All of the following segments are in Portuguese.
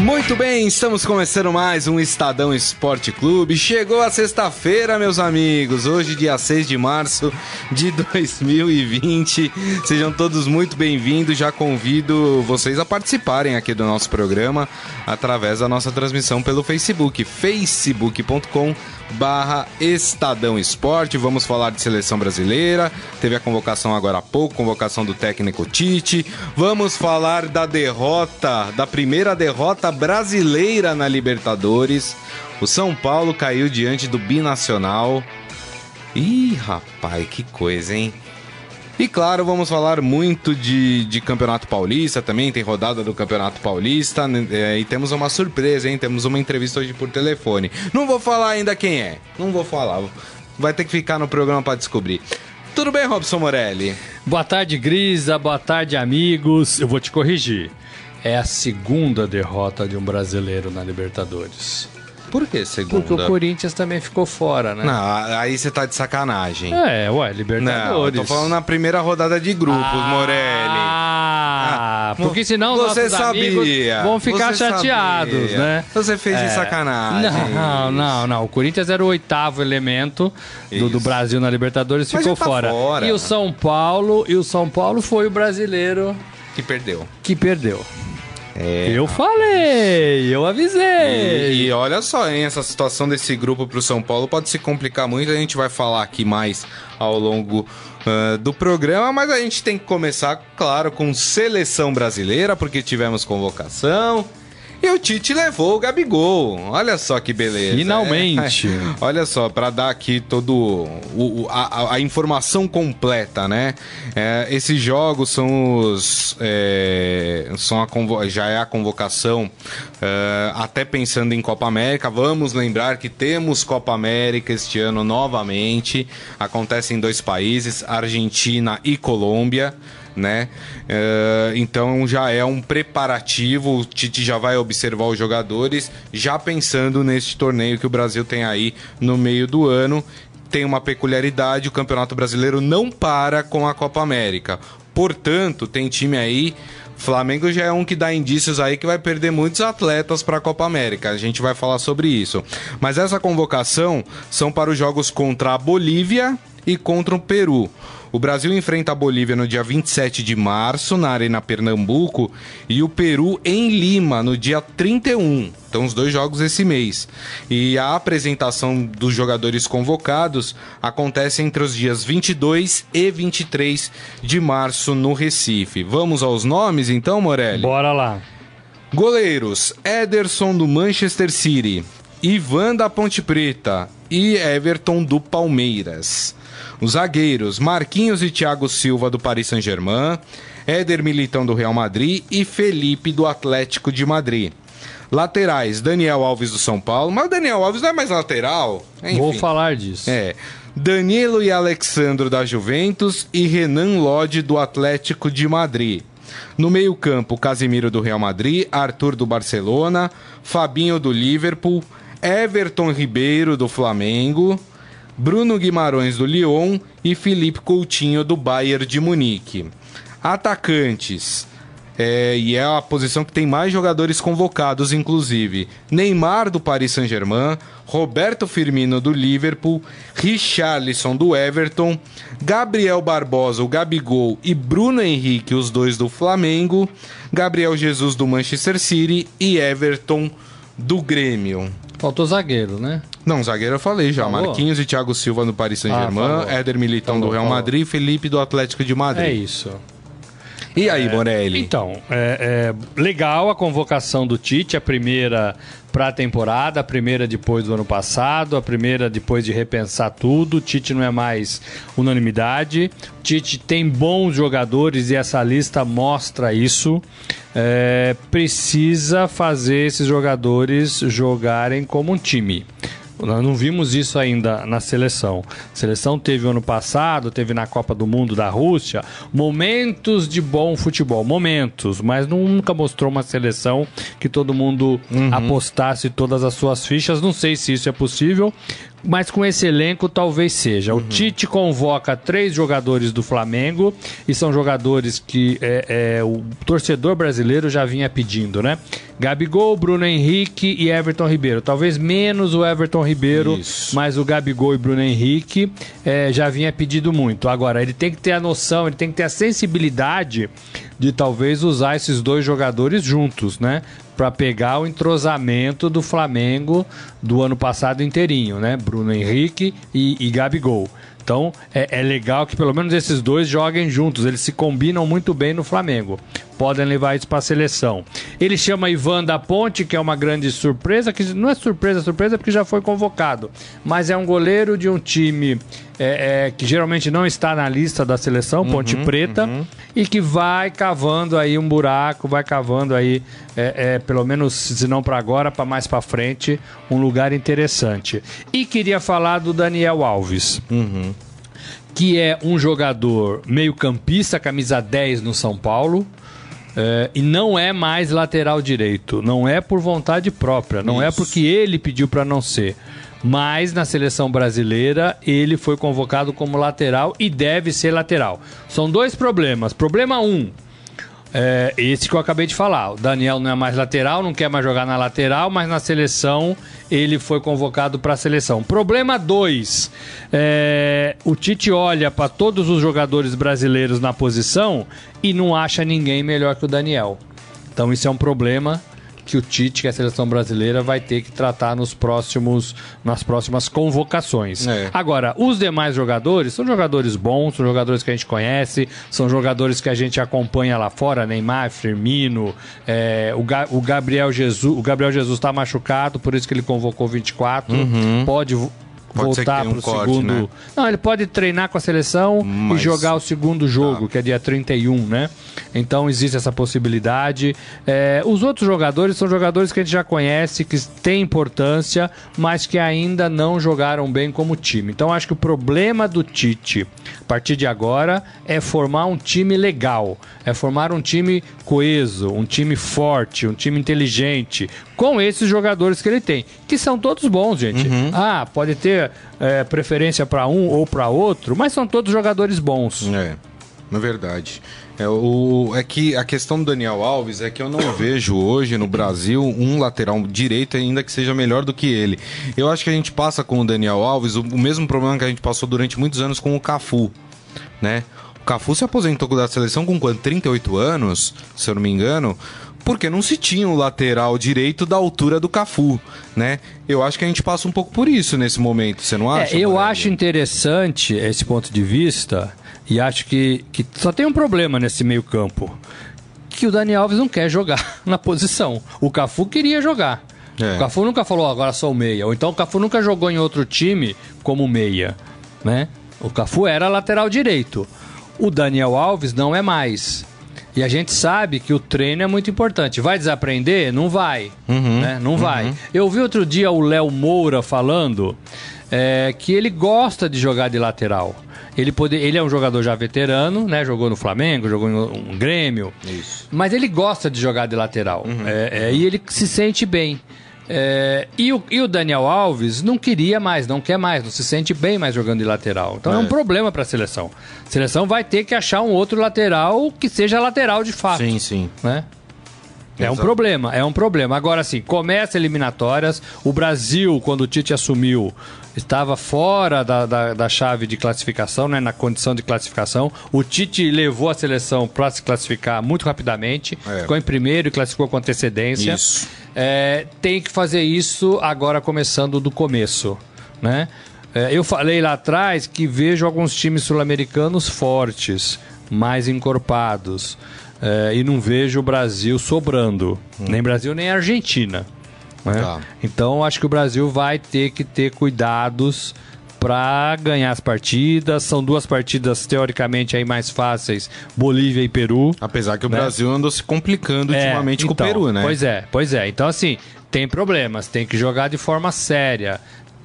Muito bem, estamos começando mais um Estadão Esporte Clube. Chegou a sexta-feira, meus amigos. Hoje, dia 6 de março de 2020. Sejam todos muito bem-vindos. Já convido vocês a participarem aqui do nosso programa através da nossa transmissão pelo Facebook, facebook.com barra Estadão Esporte. Vamos falar de seleção brasileira. Teve a convocação agora há pouco, convocação do técnico Tite. Vamos falar da derrota, da primeira derrota brasileira na Libertadores. O São Paulo caiu diante do Binacional. Ih, rapaz, que coisa, hein? E claro, vamos falar muito de, de Campeonato Paulista também, tem rodada do Campeonato Paulista né, é, e temos uma surpresa, hein? Temos uma entrevista hoje por telefone. Não vou falar ainda quem é, não vou falar, vai ter que ficar no programa para descobrir. Tudo bem, Robson Morelli? Boa tarde, Grisa, boa tarde, amigos. Eu vou te corrigir. É a segunda derrota de um brasileiro na Libertadores. Por que segunda? Porque o Corinthians também ficou fora, né? Não, aí você tá de sacanagem. É, ué, Libertadores. Não, tô falando na primeira rodada de grupos, ah, Morelli. Ah, porque senão você sabia. vão ficar chateados, sabia. né? Você fez é, de sacanagem. Não, não, não. O Corinthians era o oitavo elemento do, do Brasil na Libertadores, ficou tá fora. fora. E o São Paulo, e o São Paulo foi o brasileiro que perdeu. Que perdeu. É, eu falei, eu avisei. E, e, olha só, hein, essa situação desse grupo pro São Paulo pode se complicar muito. A gente vai falar aqui mais ao longo uh, do programa, mas a gente tem que começar, claro, com seleção brasileira, porque tivemos convocação. E o Tite levou o Gabigol. Olha só que beleza. Finalmente. É, olha só, para dar aqui todo o, a, a, informação completa, né? É, esses jogos são os. É, são a, já é a convocação, é, até pensando em Copa América. Vamos lembrar que temos Copa América este ano novamente. Acontece em dois países, Argentina e Colômbia né? Uh, então já é um preparativo, o Tite já vai observar os jogadores, já pensando neste torneio que o Brasil tem aí no meio do ano. Tem uma peculiaridade, o Campeonato Brasileiro não para com a Copa América. Portanto, tem time aí Flamengo já é um que dá indícios aí que vai perder muitos atletas para a Copa América. A gente vai falar sobre isso. Mas essa convocação são para os jogos contra a Bolívia e contra o Peru. O Brasil enfrenta a Bolívia no dia 27 de março, na Arena Pernambuco, e o Peru em Lima, no dia 31. Então, os dois jogos esse mês. E a apresentação dos jogadores convocados acontece entre os dias 22 e 23 de março no Recife. Vamos aos nomes, então, Morelli? Bora lá. Goleiros: Ederson do Manchester City, Ivan da Ponte Preta e Everton do Palmeiras. Os zagueiros Marquinhos e Thiago Silva do Paris Saint-Germain, Éder Militão do Real Madrid e Felipe do Atlético de Madrid. Laterais, Daniel Alves do São Paulo, mas o Daniel Alves não é mais lateral. Enfim. Vou falar disso. É. Danilo e Alexandro da Juventus e Renan Lodi do Atlético de Madrid. No meio-campo, Casimiro do Real Madrid, Arthur do Barcelona, Fabinho do Liverpool, Everton Ribeiro do Flamengo, Bruno Guimarães do Lyon e Felipe Coutinho do Bayern de Munique. Atacantes. É, e é a posição que tem mais jogadores convocados, inclusive. Neymar do Paris Saint-Germain, Roberto Firmino do Liverpool, Richarlison do Everton, Gabriel Barbosa, o Gabigol e Bruno Henrique, os dois do Flamengo, Gabriel Jesus do Manchester City e Everton do Grêmio. Faltou zagueiro, né? Não, zagueiro eu falei já. Falou? Marquinhos e Thiago Silva no Paris Saint-Germain, ah, Éder Militão falou, do Real. Madrid e Felipe do Atlético de Madrid. É isso. E aí, é, Morelli? Então, é, é, legal a convocação do Tite, a primeira para a temporada, a primeira depois do ano passado, a primeira depois de repensar tudo. O Tite não é mais unanimidade. O Tite tem bons jogadores e essa lista mostra isso. É, precisa fazer esses jogadores jogarem como um time. Nós não vimos isso ainda na seleção. A seleção teve ano passado, teve na Copa do Mundo da Rússia, momentos de bom futebol, momentos, mas nunca mostrou uma seleção que todo mundo uhum. apostasse todas as suas fichas. Não sei se isso é possível mas com esse elenco talvez seja. Uhum. O Tite convoca três jogadores do Flamengo e são jogadores que é, é, o torcedor brasileiro já vinha pedindo, né? Gabigol, Bruno Henrique e Everton Ribeiro. Talvez menos o Everton Ribeiro, Isso. mas o Gabigol e Bruno Henrique é, já vinha pedido muito. Agora, ele tem que ter a noção, ele tem que ter a sensibilidade de talvez usar esses dois jogadores juntos, né? Para pegar o entrosamento do Flamengo do ano passado inteirinho, né? Bruno Henrique e, e Gabigol. Então é, é, legal que pelo menos esses dois joguem juntos, eles se combinam muito bem no Flamengo. Podem levar isso para a seleção. Ele chama Ivan da Ponte, que é uma grande surpresa, que não é surpresa, surpresa porque já foi convocado, mas é um goleiro de um time é, é, que geralmente não está na lista da seleção, Ponte uhum, Preta, uhum. e que vai cavando aí um buraco, vai cavando aí, é, é pelo menos se não para agora, para mais para frente, um lugar interessante. E queria falar do Daniel Alves. Uhum. Que é um jogador meio-campista, camisa 10 no São Paulo. É, e não é mais lateral direito. Não é por vontade própria. Não é Isso. é porque ele pediu para não ser mas na seleção brasileira ele foi convocado como lateral e deve ser lateral. São dois problemas. Problema um, é esse que eu acabei de falar. O Daniel não é mais lateral, não quer mais jogar na lateral, mas na seleção ele foi convocado para a seleção. Problema 2: é, o Tite olha para todos os jogadores brasileiros na posição e não acha ninguém melhor que o Daniel. Então isso é um problema que o Tite, que é a seleção brasileira, vai ter que tratar nos próximos, nas próximas convocações. É. Agora, os demais jogadores são jogadores bons, são jogadores que a gente conhece, são jogadores que a gente acompanha lá fora, Neymar, Firmino, é, o, Ga o Gabriel Jesus, o Gabriel Jesus está machucado, por isso que ele convocou 24, uhum. pode Pode voltar para o um segundo. Né? Não, ele pode treinar com a seleção Mas... e jogar o segundo jogo, tá. que é dia 31, né? Então existe essa possibilidade. É, os outros jogadores são jogadores que a gente já conhece, que têm importância, mas que ainda não jogaram bem como time. Então acho que o problema do Tite, a partir de agora, é formar um time legal, é formar um time coeso, um time forte, um time inteligente, com esses jogadores que ele tem, que são todos bons, gente. Uhum. Ah, pode ter é, preferência para um ou para outro, mas são todos jogadores bons. É, na verdade. É, o, é que a questão do Daniel Alves é que eu não vejo hoje no Brasil um lateral direito ainda que seja melhor do que ele. Eu acho que a gente passa com o Daniel Alves o, o mesmo problema que a gente passou durante muitos anos com o Cafu, né? O Cafu se aposentou da seleção com quanto? 38 anos, se eu não me engano porque não se tinha um lateral direito da altura do Cafu, né? Eu acho que a gente passa um pouco por isso nesse momento, você não é, acha? É, eu acho interessante esse ponto de vista e acho que, que só tem um problema nesse meio campo, que o Dani Alves não quer jogar na posição. O Cafu queria jogar. É. O Cafu nunca falou, agora sou meia. Ou então o Cafu nunca jogou em outro time como meia, né? O Cafu era lateral direito. O Daniel Alves não é mais. E a gente sabe que o treino é muito importante. Vai desaprender? Não vai. Uhum, né? Não uhum. vai. Eu vi outro dia o Léo Moura falando é, que ele gosta de jogar de lateral. Ele, pode, ele é um jogador já veterano, né? Jogou no Flamengo, jogou no um Grêmio. Isso. Mas ele gosta de jogar de lateral. Uhum, é, é, e ele se sente bem. É, e, o, e o Daniel Alves não queria mais, não quer mais, não se sente bem mais jogando de lateral. Então é, é um problema para a seleção. A seleção vai ter que achar um outro lateral que seja lateral de fato. Sim, sim. Né? É um problema, é um problema. Agora sim, começa eliminatórias. O Brasil, quando o Tite assumiu, estava fora da, da, da, chave de classificação, né, na condição de classificação. O Tite levou a seleção para se classificar muito rapidamente, é. ficou em primeiro e classificou com antecedência. Isso. É, tem que fazer isso agora começando do começo, né? É, eu falei lá atrás que vejo alguns times sul-americanos fortes, mais encorpados. é, e não vejo o Brasil sobrando. Hum. Nem Brasil, nem Argentina. né? Tá. Então acho que o Brasil vai ter que ter cuidados para ganhar as partidas. São duas partidas teoricamente aí mais fáceis, Bolívia e Peru. Apesar que o Né? Brasil andou se complicando É, ultimamente com o então, Peru, né? Pois é, pois é. Então, assim, tem problemas, tem que jogar de forma séria,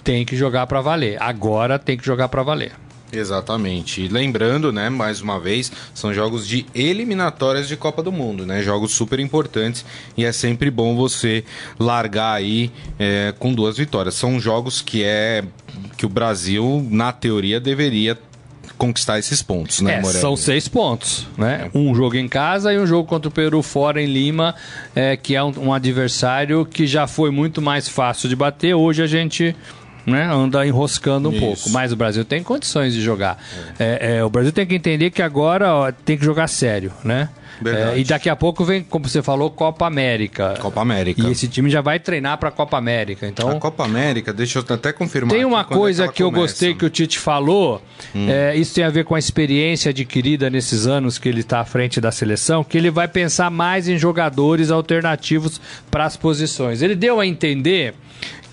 tem que jogar pra valer. Agora tem que jogar pra valer. Exatamente. E lembrando, né, mais uma vez, são jogos de eliminatórias de Copa do Mundo, né? Jogos super importantes e é sempre bom você largar aí é, com duas vitórias. São jogos que é que o Brasil, na teoria, deveria conquistar esses pontos, né, É, Morelli? são seis pontos, né? Um jogo em casa e um jogo contra o Peru fora em Lima, é, que é um, um adversário que já foi muito mais fácil de bater. Hoje a gente né, anda enroscando um Isso. pouco, mas o Brasil tem condições de jogar. É, é, o Brasil tem que entender que agora ó, tem que jogar sério, né? É, e daqui a pouco vem, como você falou, Copa América. Copa América. E esse time já vai treinar para a Copa América. Então, A Copa América, deixa eu até confirmar. tem uma é coisa que eu gostei que o Tite falou, é, isso tem a ver com a experiência adquirida nesses anos que ele está à frente da seleção, que ele vai pensar mais em jogadores alternativos para as posições. Ele deu a entender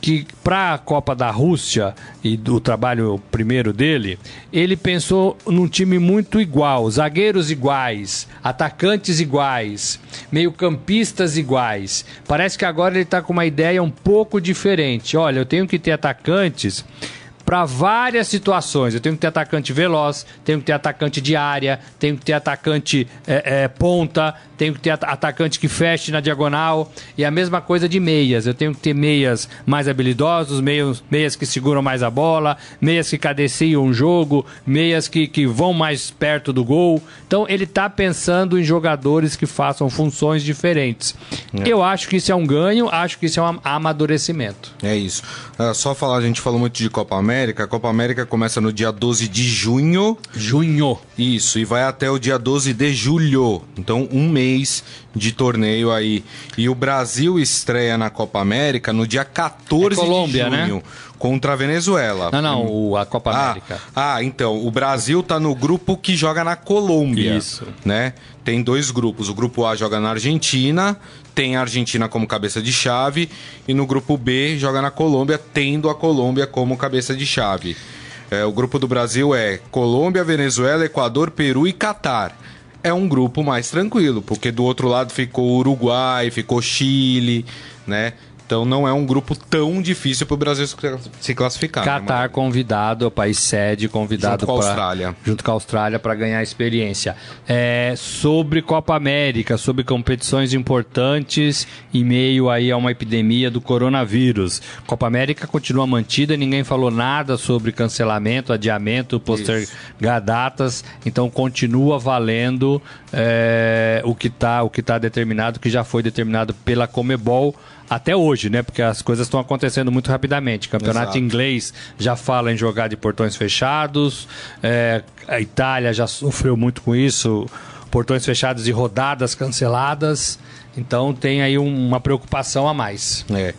que para a Copa da Rússia e do trabalho primeiro dele, ele pensou num time muito igual, zagueiros iguais, atacantes iguais, meio-campistas iguais. Parece que agora ele está com uma ideia um pouco diferente. Olha, eu tenho que ter atacantes para várias situações. Eu tenho que ter atacante veloz, tenho que ter atacante de área, tenho que ter atacante é, é, ponta, tenho que ter at- atacante que feche na diagonal. E a mesma coisa de meias. Eu tenho que ter meias mais habilidosos, meios, meias que seguram mais a bola, meias que cadenciam o jogo, meias que, que vão mais perto do gol. Então ele está pensando em jogadores que façam funções diferentes. Eu acho que isso é um ganho, acho que isso é um amadurecimento. É isso. Ah, só falar, a gente falou muito de Copa América. A Copa América começa no dia 12 de junho. Junho. Isso, e vai até o dia 12 de julho. Então, um mês de torneio aí. E o Brasil estreia na Copa América no dia 14 É Colômbia, de né? junho. Contra a Venezuela. Não, não, o- a Copa Ah, América. ah, então, o Brasil tá no grupo que joga na Colômbia. Isso. Né? Tem dois grupos. O grupo A joga na Argentina, tem a Argentina como cabeça de chave, e no grupo B joga na Colômbia, tendo a Colômbia como cabeça de chave. É, o grupo do Brasil é Colômbia, Venezuela, Equador, Peru e Catar. É um grupo mais tranquilo, porque do outro lado ficou Uruguai, ficou Chile, né? Então não é um grupo tão difícil para o Brasil se- classificar. né, Catar Mauro? convidado, o país sede convidado Junto com a Austrália. junto com a Austrália para ganhar experiência. É, sobre Copa América, sobre competições importantes em meio aí a uma epidemia do coronavírus. Copa América continua mantida, ninguém falou nada sobre cancelamento, adiamento, postergar datas, então continua valendo é, o que está o que tá determinado, que já foi determinado pela Comebol até hoje, né? Porque as coisas estão acontecendo muito rapidamente. Campeonato Exato. inglês já fala em jogar de portões fechados. é, a Itália já sofreu muito com isso. Portões fechados e rodadas canceladas. Então tem aí um- uma preocupação a mais. É.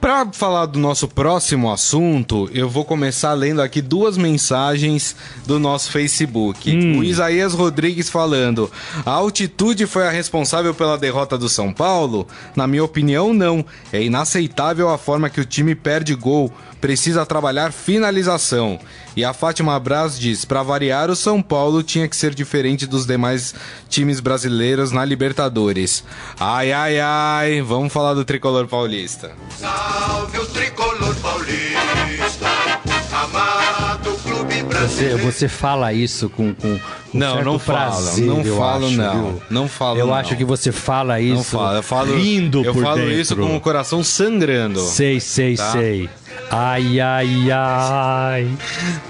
Pra falar do nosso próximo assunto, eu vou começar lendo aqui duas mensagens do nosso Facebook. O Isaías Rodrigues falando: A altitude foi a responsável pela derrota do São Paulo? Na minha opinião, não. É inaceitável a forma que o time perde gol. Precisa trabalhar finalização. E a Fátima Braz diz: para variar, o São Paulo tinha que ser diferente dos demais times brasileiros na Libertadores. Ai, ai, ai, vamos falar do tricolor paulista. Salve o tricolor paulista, amado clube Você, brasileiro. você fala isso com, com, com Não, não falo, prazer, não eu falo, acho, não. viu? Não falo, Eu não. acho que você fala isso Não falo, eu falo, rindo eu por falo dentro. isso com o coração sangrando. Sei, sei, Tá? sei. Ai, ai, ai.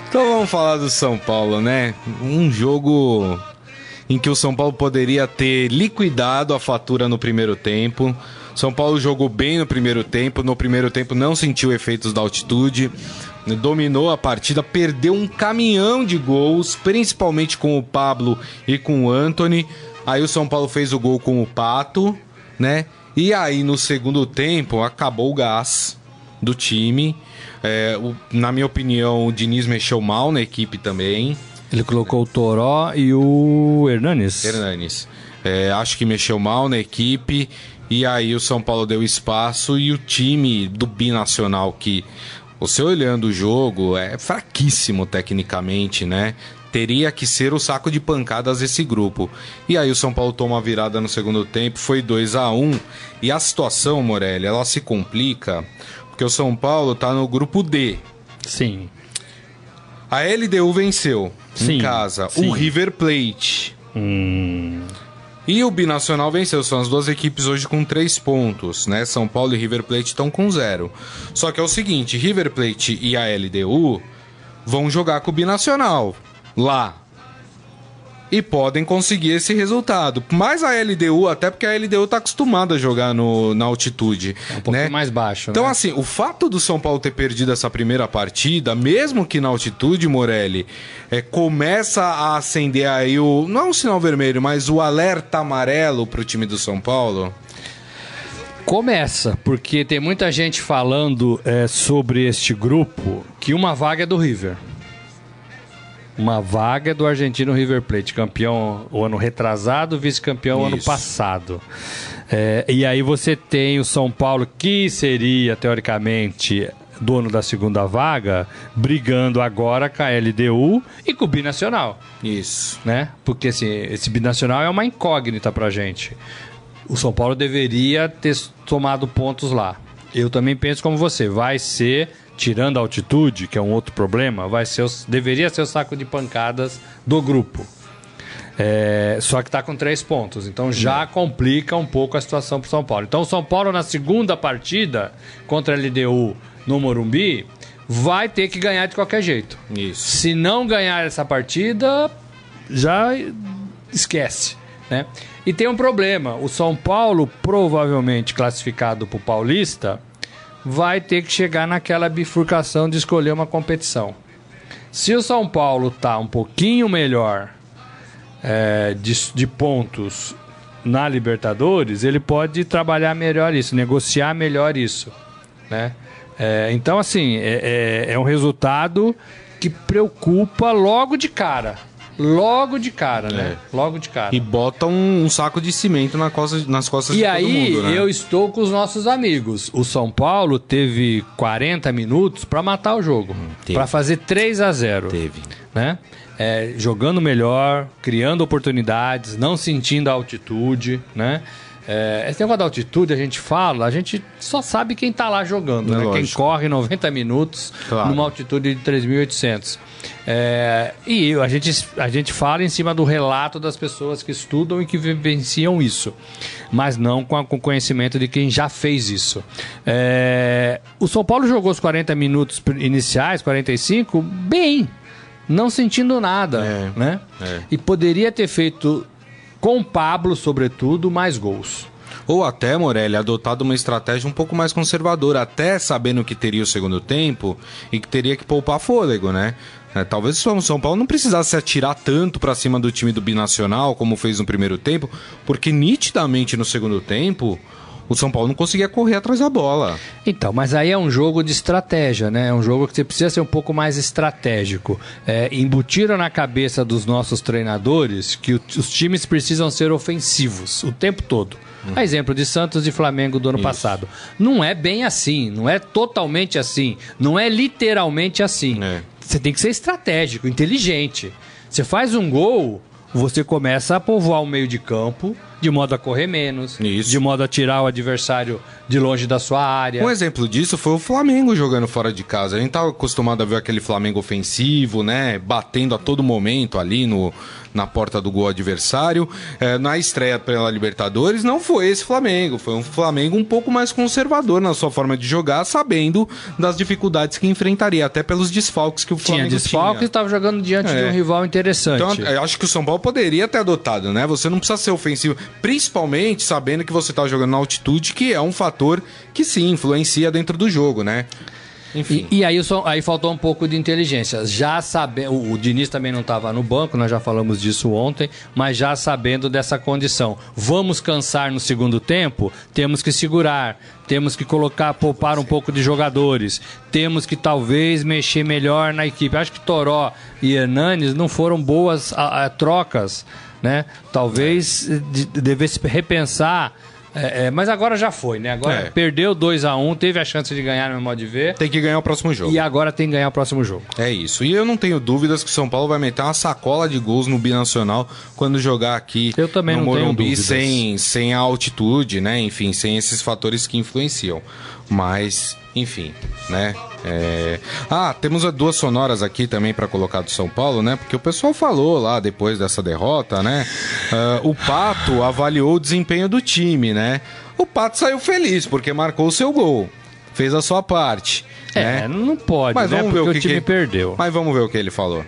Então vamos falar do São Paulo, né? Um jogo em que o São Paulo poderia ter liquidado a fatura no primeiro tempo. São Paulo jogou bem no primeiro tempo, no primeiro tempo não sentiu efeitos da altitude, dominou a partida, perdeu um caminhão de gols, principalmente com o Pablo e com o Anthony. Aí o São Paulo fez o gol com o Pato, né? E aí no segundo tempo acabou o gás do time. É, o- na minha opinião, o Diniz mexeu mal na equipe também. Ele colocou o Toró e o Hernanes. Hernanes. É, acho que mexeu mal na equipe. E aí o São Paulo deu espaço e o time do binacional que você olhando o jogo é fraquíssimo tecnicamente, né? Teria que ser o saco de pancadas desse grupo. E aí o São Paulo toma a virada no segundo tempo, foi 2 a 1 E a situação, Morelli, ela se complica porque o São Paulo tá no grupo D. Sim. A LDU venceu Sim, em casa. sim. O River Plate. Hum, E o Binacional venceu. São as duas equipes hoje com três pontos, né? São Paulo e River Plate estão com zero. Só que é o seguinte: River Plate e a LDU vão jogar com o Binacional lá. E podem conseguir esse resultado. Mas a LDU, até porque a LDU tá acostumada a jogar no, na altitude. é um pouquinho né? mais baixo, Então, né? assim, o fato do São Paulo ter perdido essa primeira partida, mesmo que na altitude, Morelli, é, começa a acender aí o. Não é um sinal vermelho, mas o alerta amarelo pro time do São Paulo. Começa, porque tem muita gente falando é, sobre este grupo que uma vaga é do River. Uma vaga do argentino River Plate, campeão o ano retrasado, vice-campeão o ano passado. É, e aí você tem o São Paulo, que seria, teoricamente, dono da segunda vaga, brigando agora com a LDU e com o Binacional Isso. né? Porque assim, esse binacional é uma incógnita pra gente. O São Paulo deveria ter tomado pontos lá. Eu também penso como você, vai ser tirando a altitude, que é um outro problema, vai ser o- deveria ser o saco de pancadas do grupo. É, só que tá com três pontos, então já complica um pouco a situação pro São Paulo. Então o São Paulo na segunda partida contra a LDU no Morumbi vai ter que ganhar de qualquer jeito. Isso. Se não ganhar essa partida, já esquece, né? E tem um problema, o São Paulo, provavelmente classificado para o Paulista, vai ter que chegar naquela bifurcação de escolher uma competição. Se o São Paulo tá um pouquinho melhor é, de, de pontos na Libertadores, ele pode trabalhar melhor isso, negociar melhor isso, né? É, então, assim, é, é- é um resultado que preocupa logo de cara. Logo de cara, né? Logo de cara. E bota um, um saco de cimento na costa- nas costas E de todo aí, mundo, né? eu estou com os nossos amigos. O São Paulo teve 40 minutos para matar o jogo, teve. para fazer 3 a 0 Teve. né? É, jogando melhor, criando oportunidades, não sentindo a altitude, né? É, esse negócio da altitude a gente fala, a gente só sabe quem tá lá jogando, É né? Quem corre 90 minutos Claro. numa altitude de 3.800. É, e a gente, a gente fala em cima do relato das pessoas que estudam e que vivenciam isso, mas não com, a- com o conhecimento de quem já fez isso. É, o São Paulo jogou os 40 minutos iniciais, 45, bem, não sentindo nada, É, né? é. E poderia ter feito, com o Pablo, sobretudo, mais gols. Ou até, Morelli, adotado uma estratégia um pouco mais conservadora, até sabendo que teria o segundo tempo e que teria que poupar fôlego, né? É, talvez o São Paulo não precisasse se atirar tanto pra cima do time do Binacional como fez no primeiro tempo, porque nitidamente no segundo tempo o São Paulo não conseguia correr atrás da bola. Então, mas aí é um jogo de estratégia, né? É um jogo que você precisa ser um pouco mais estratégico. É, embutiram na cabeça dos nossos treinadores que o- os times precisam ser ofensivos o tempo todo. A exemplo de Santos e Flamengo do ano passado. Não é bem assim, não é totalmente assim, não é literalmente assim. É. Você tem que ser estratégico, inteligente. Você faz um gol, você começa a povoar o meio de campo de modo a correr menos, Isso. de modo a tirar o adversário de longe da sua área. Um exemplo disso foi o Flamengo jogando fora de casa. A gente tava acostumado a ver aquele Flamengo ofensivo, né? Batendo a todo momento ali no, na porta do gol adversário. É, na estreia pela Libertadores, não foi esse Flamengo. Foi um Flamengo um pouco mais conservador na sua forma de jogar, sabendo das dificuldades que enfrentaria, até pelos desfalques que o Tinha Flamengo desfalque e tinha. estava jogando diante de É. um rival interessante. Então, eu acho que o São Paulo poderia ter adotado, né? Você não precisa ser ofensivo, principalmente sabendo que você tá jogando na altitude, que é um fator que sim influencia dentro do jogo, né? Enfim. E, e aí, só- aí faltou um pouco de inteligência. Já sabendo, o, o Diniz também não estava no banco, nós já falamos disso ontem, mas já sabendo dessa condição. Vamos cansar no segundo tempo? Temos que segurar, temos que colocar, poupar um pouco de jogadores, temos que talvez mexer melhor na equipe. Acho que Toró e Hernanes não foram boas a- a trocas, né? Talvez eh, de- devesse repensar. É, é, mas agora já foi, né? Agora É. perdeu 2 a 1 teve a chance de ganhar no meu modo de ver. Tem que ganhar o próximo jogo. E agora tem que ganhar o próximo jogo. É isso. E eu não tenho dúvidas que o São Paulo vai meter uma sacola de gols no Binacional quando jogar aqui Eu também no não Morumbi sem, sem a altitude, né? Enfim, sem esses fatores que influenciam. Mas, enfim, né? É... Ah, temos as duas sonoras aqui também para colocar do São Paulo, né? Porque o pessoal falou lá depois dessa derrota, né? Ah, o Pato avaliou o desempenho do time, né? O Pato saiu feliz porque marcou o seu gol. Fez a sua parte. É, né? não pode, Mas né? vamos ver Porque o o, que time que- perdeu. Mas vamos ver o que ele falou.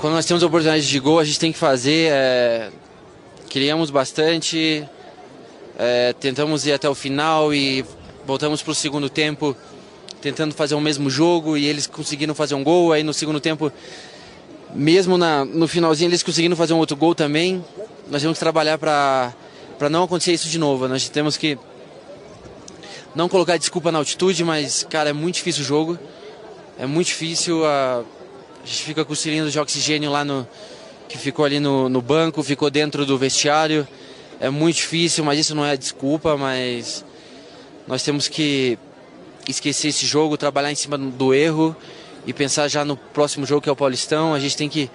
Quando nós temos oportunidade de gol, a gente tem que fazer. é, Criamos bastante, é, tentamos ir até o final e voltamos para o segundo tempo tentando fazer o mesmo jogo e eles conseguiram fazer um gol. Aí no segundo tempo, mesmo na, no finalzinho, eles conseguiram fazer um outro gol também. Nós temos que trabalhar para não acontecer isso de novo. Nós temos que não colocar desculpa na altitude, mas, cara, é muito difícil o jogo. É muito difícil. A, a gente fica com o cilindro de oxigênio lá no. que ficou ali no, no banco, ficou dentro do vestiário. É muito difícil, mas isso não é desculpa, mas nós temos que esquecer esse jogo, trabalhar em cima do erro e pensar já no próximo jogo que é o Paulistão. A gente tem que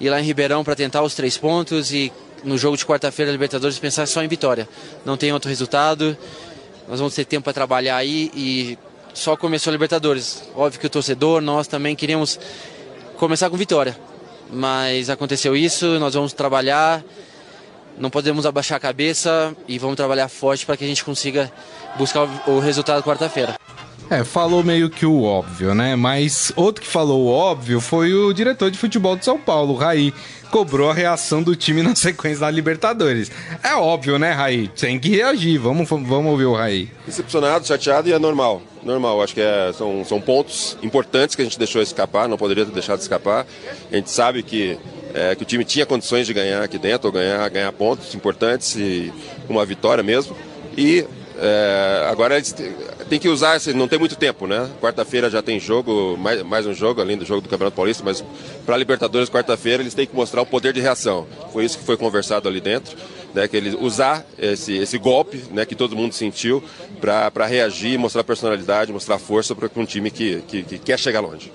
ir lá em Ribeirão para tentar os três pontos e no jogo de quarta-feira Libertadores pensar só em vitória. Não tem outro resultado. Nós vamos ter tempo para trabalhar aí e só começou a Libertadores. Óbvio que o torcedor, nós também queríamos começar com vitória. Mas aconteceu isso, nós vamos trabalhar, não podemos abaixar a cabeça e vamos trabalhar forte para que a gente consiga buscar o o resultado quarta-feira. É, falou meio que o óbvio, né? Mas outro que falou o óbvio foi o diretor de futebol de São Paulo, Raí. Cobrou a reação do time na sequência da Libertadores. É óbvio, né, Raí? Tem que reagir. Vamos, vamos ouvir o Raí. Decepcionado, chateado e é normal. Normal, acho que é- são, são pontos importantes que a gente deixou escapar, não poderia ter deixado escapar. A gente sabe que, é, que o time tinha condições de ganhar aqui dentro, ou ganhar, ganhar pontos importantes e uma vitória mesmo. E é, agora tem que usar, esse, não tem muito tempo, né? Quarta-feira já tem jogo, mais, mais um jogo, além do jogo do Campeonato Paulista, mas para Libertadores, quarta-feira, eles têm que mostrar o poder de reação. Foi isso que foi conversado ali dentro, né? Que eles usar esse, esse golpe, né? Que todo mundo sentiu para reagir, mostrar personalidade, mostrar força para um time que, que, que quer chegar longe.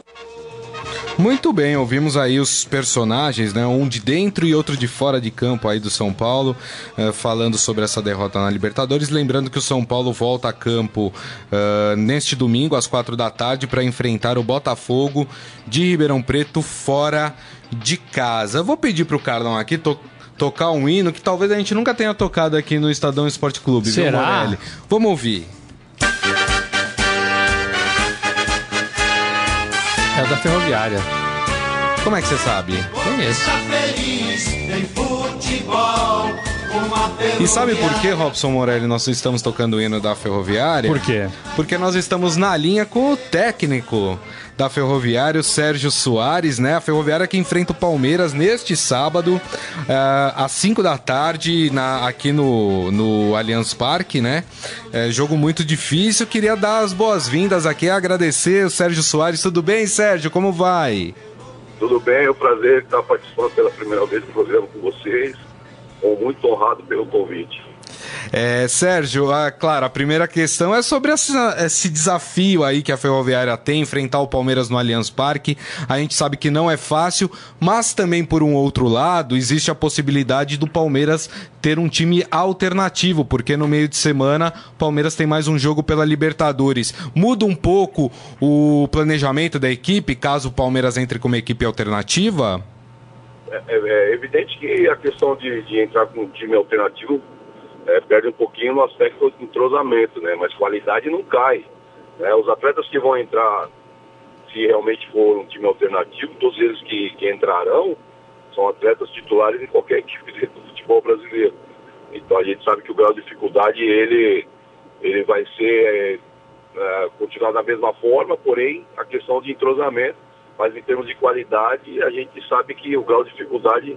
Muito bem, ouvimos aí os personagens, né? Um de dentro e outro de fora de campo aí do São Paulo, eh, falando sobre essa derrota na Libertadores. Lembrando que o São Paulo volta a campo eh, neste domingo, às quatro da tarde, para enfrentar o Botafogo de Ribeirão Preto fora de casa. Eu vou pedir pro Carlão aqui to- tocar um hino que talvez a gente nunca tenha tocado aqui no Estadão Esporte Clube, viu, Será? Morelli? Vamos ouvir. É o da Ferroviária. Como é que você sabe? Conheço. E sabe por que, Robson Morelli, nós estamos tocando o hino da Ferroviária? Por quê? Porque nós estamos na linha com o técnico da Ferroviária, o Sérgio Soares, né? A Ferroviária que enfrenta o Palmeiras neste sábado, eh, às 5 da tarde, na- aqui no, no Allianz Parque, né? É, jogo muito difícil. Queria dar as boas-vindas aqui, agradecer o Sérgio Soares. Tudo bem, Sérgio? Como vai? Tudo bem, é um prazer estar participando pela primeira vez do programa com vocês. Estou muito honrado pelo convite. É, Sérgio, ah, claro, a primeira questão é sobre essa- esse desafio aí que a Ferroviária tem, enfrentar o Palmeiras no Allianz Parque. A gente sabe que não é fácil, mas também por um outro lado, existe a possibilidade do Palmeiras ter um time alternativo, porque no meio de semana o Palmeiras tem mais um jogo pela Libertadores. Muda um pouco o planejamento da equipe, caso o Palmeiras entre com uma equipe alternativa? É, é- é evidente que a questão de, de entrar com um time alternativo é, perde um pouquinho no aspecto de entrosamento, né? Mas qualidade não cai. né? Os atletas que vão entrar, se realmente for um time alternativo, todos eles que, que entrarão são atletas titulares em qualquer equipe do futebol brasileiro. Então a gente sabe que o grau de dificuldade ele, ele vai ser é, é, continuar da mesma forma, porém a questão de entrosamento, mas em termos de qualidade, a gente sabe que o grau de dificuldade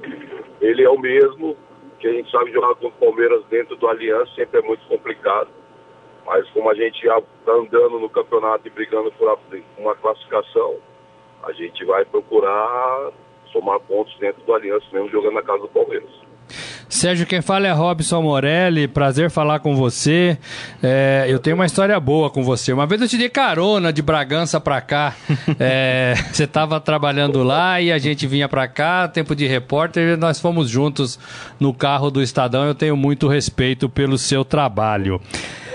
ele é o mesmo, que a gente sabe jogar contra o Palmeiras dentro do Aliança sempre é muito complicado. Mas como a gente está andando no campeonato e brigando por uma classificação, a gente vai procurar somar pontos dentro do Aliança, mesmo jogando na casa do Palmeiras. Sérgio, quem fala é Robson Morelli, prazer falar com você. É, eu tenho uma história boa com você. Uma vez eu te dei carona de Bragança pra cá. É, você estava trabalhando lá e a gente vinha pra cá, tempo de repórter, nós fomos juntos no carro do Estadão. Eu tenho muito respeito pelo seu trabalho.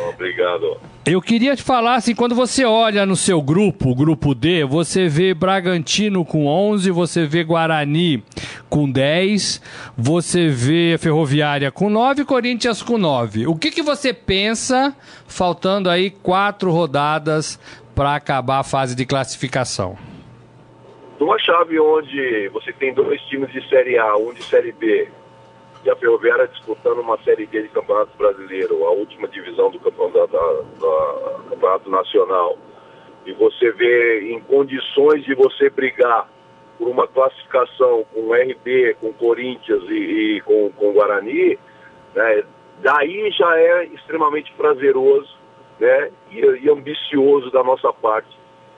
Obrigado. Eu queria te falar assim, quando você olha no seu grupo, o grupo D, você vê Bragantino com 11, você vê Guarani com 10, você vê Ferroviária com 9 Corinthians com 9. O que, que você pensa, faltando aí quatro rodadas para acabar a fase de classificação? Numa chave onde você tem dois times de Série A, um de Série B, e a Ferroviária disputando uma Série D de Campeonato Brasileiro, a última divisão do Campeonato, da, da, campeonato Nacional, e você vê em condições de você brigar por uma classificação com RB, com Corinthians e, e com, com Guarani, né, daí já é extremamente prazeroso né, e, e ambicioso da nossa parte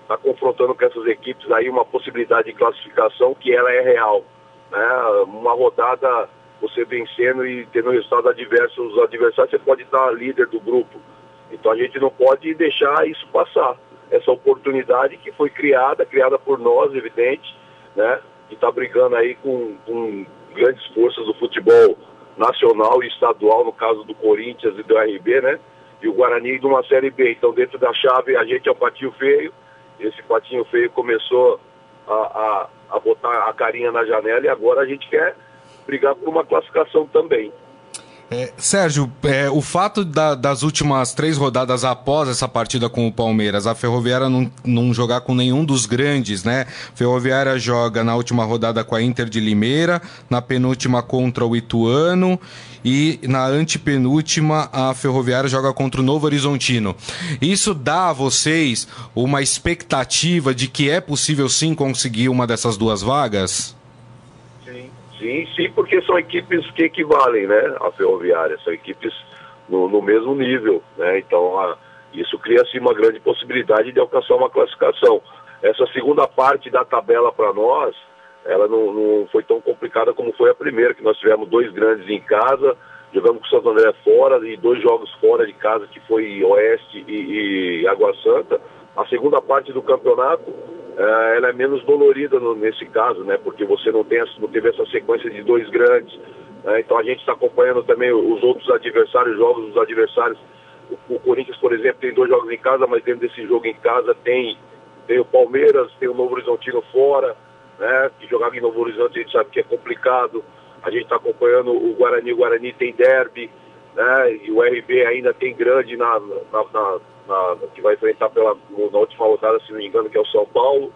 estar tá confrontando com essas equipes aí uma possibilidade de classificação que ela é real. Né, uma rodada você vencendo e tendo resultado adverso, os adversários, você pode estar líder do grupo. Então a gente não pode deixar isso passar. Essa oportunidade que foi criada, criada por nós, evidente, né? E está brigando aí com, com grandes forças do futebol nacional e estadual, no caso do Corinthians e do RB, né? E o Guarani de uma Série B. Então, dentro da chave, a gente é o patinho feio. Esse patinho feio começou a, a, a botar a carinha na janela e agora a gente quer brigar por uma classificação também. É, Sérgio, é, o fato da, das últimas três rodadas após essa partida com o Palmeiras, a Ferroviária não, não jogar com nenhum dos grandes, né? Ferroviária joga na última rodada com a Inter de Limeira, na penúltima contra o Ituano e na antepenúltima a Ferroviária joga contra o Novo Horizontino. Isso dá a vocês uma expectativa de que é possível sim conseguir uma dessas duas vagas? Sim, sim, porque são equipes que equivalem, né, à ferroviária, são equipes no, no mesmo nível, né, então a, isso cria-se uma grande possibilidade de alcançar uma classificação. Essa segunda parte da tabela para nós, ela não, não, foi tão complicada como foi a primeira, que nós tivemos dois grandes em casa, jogamos com o Santo André fora e dois jogos fora de casa, que foi Oeste e, e Água Santa. A segunda parte do campeonato, ela é menos dolorida nesse caso, né? Porque você não, tem, não teve essa sequência de dois grandes. Né? Então a gente está acompanhando também os outros adversários, jogos dos adversários. O, o, Corinthians, por exemplo, tem dois jogos em casa, mas dentro desse jogo em casa tem, tem o Palmeiras, tem o Novo Horizontino fora, né? Que jogava em Novo Horizonte a gente sabe que é complicado. A gente está acompanhando o Guarani, o Guarani tem derby, né? E o RB ainda tem grande na, na, na na, que vai enfrentar pela, na última rodada, se não me engano, que é o São Paulo.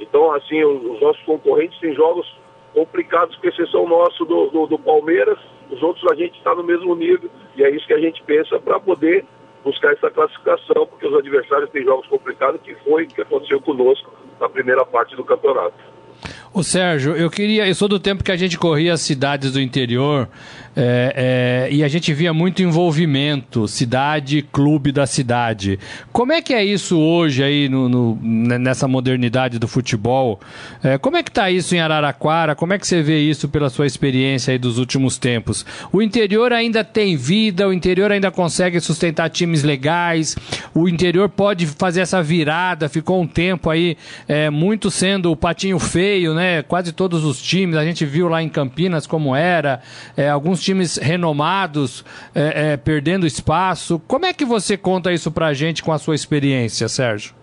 Então, assim, os, os nossos concorrentes têm jogos complicados, com exceção nosso do, do, do Palmeiras. Os outros a gente está no mesmo nível e é isso que a gente pensa para poder buscar essa classificação, porque os adversários têm jogos complicados, que foi o que aconteceu conosco na primeira parte do campeonato. Ô Sérgio, eu queria. Eu sou do tempo que a gente corria as cidades do interior é, é, e a gente via muito envolvimento, cidade, clube da cidade. Como é que é isso hoje aí no, no nessa modernidade do futebol? É, como é que está isso em Araraquara? Como é que você vê isso pela sua experiência aí dos últimos tempos? O interior ainda tem vida, o interior ainda consegue sustentar times legais, o interior pode fazer essa virada, ficou um tempo aí é, muito sendo o patinho feio, né? Quase todos os times, a gente viu lá em Campinas como era, é, alguns times renomados é, é, perdendo espaço. Como é que você conta isso pra gente com a sua experiência, Sérgio?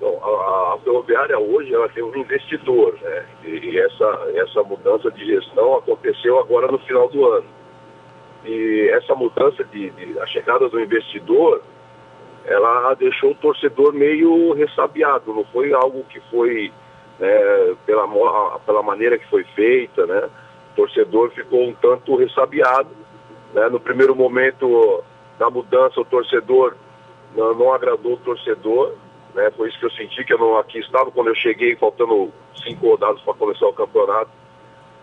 Bom, a, a ferroviária hoje ela tem um investidor, né? E, essa, essa mudança de gestão aconteceu agora no final do ano. E essa mudança de, de a chegada do investidor, ela deixou o torcedor meio ressabiado, não foi algo que foi né, pela, pela maneira que foi feita, né? Torcedor ficou um tanto ressabiado. Né? No primeiro momento da mudança, o torcedor não, não agradou o torcedor, né? Foi isso que eu senti, que eu não aqui estava quando eu cheguei, faltando cinco rodadas para começar o campeonato.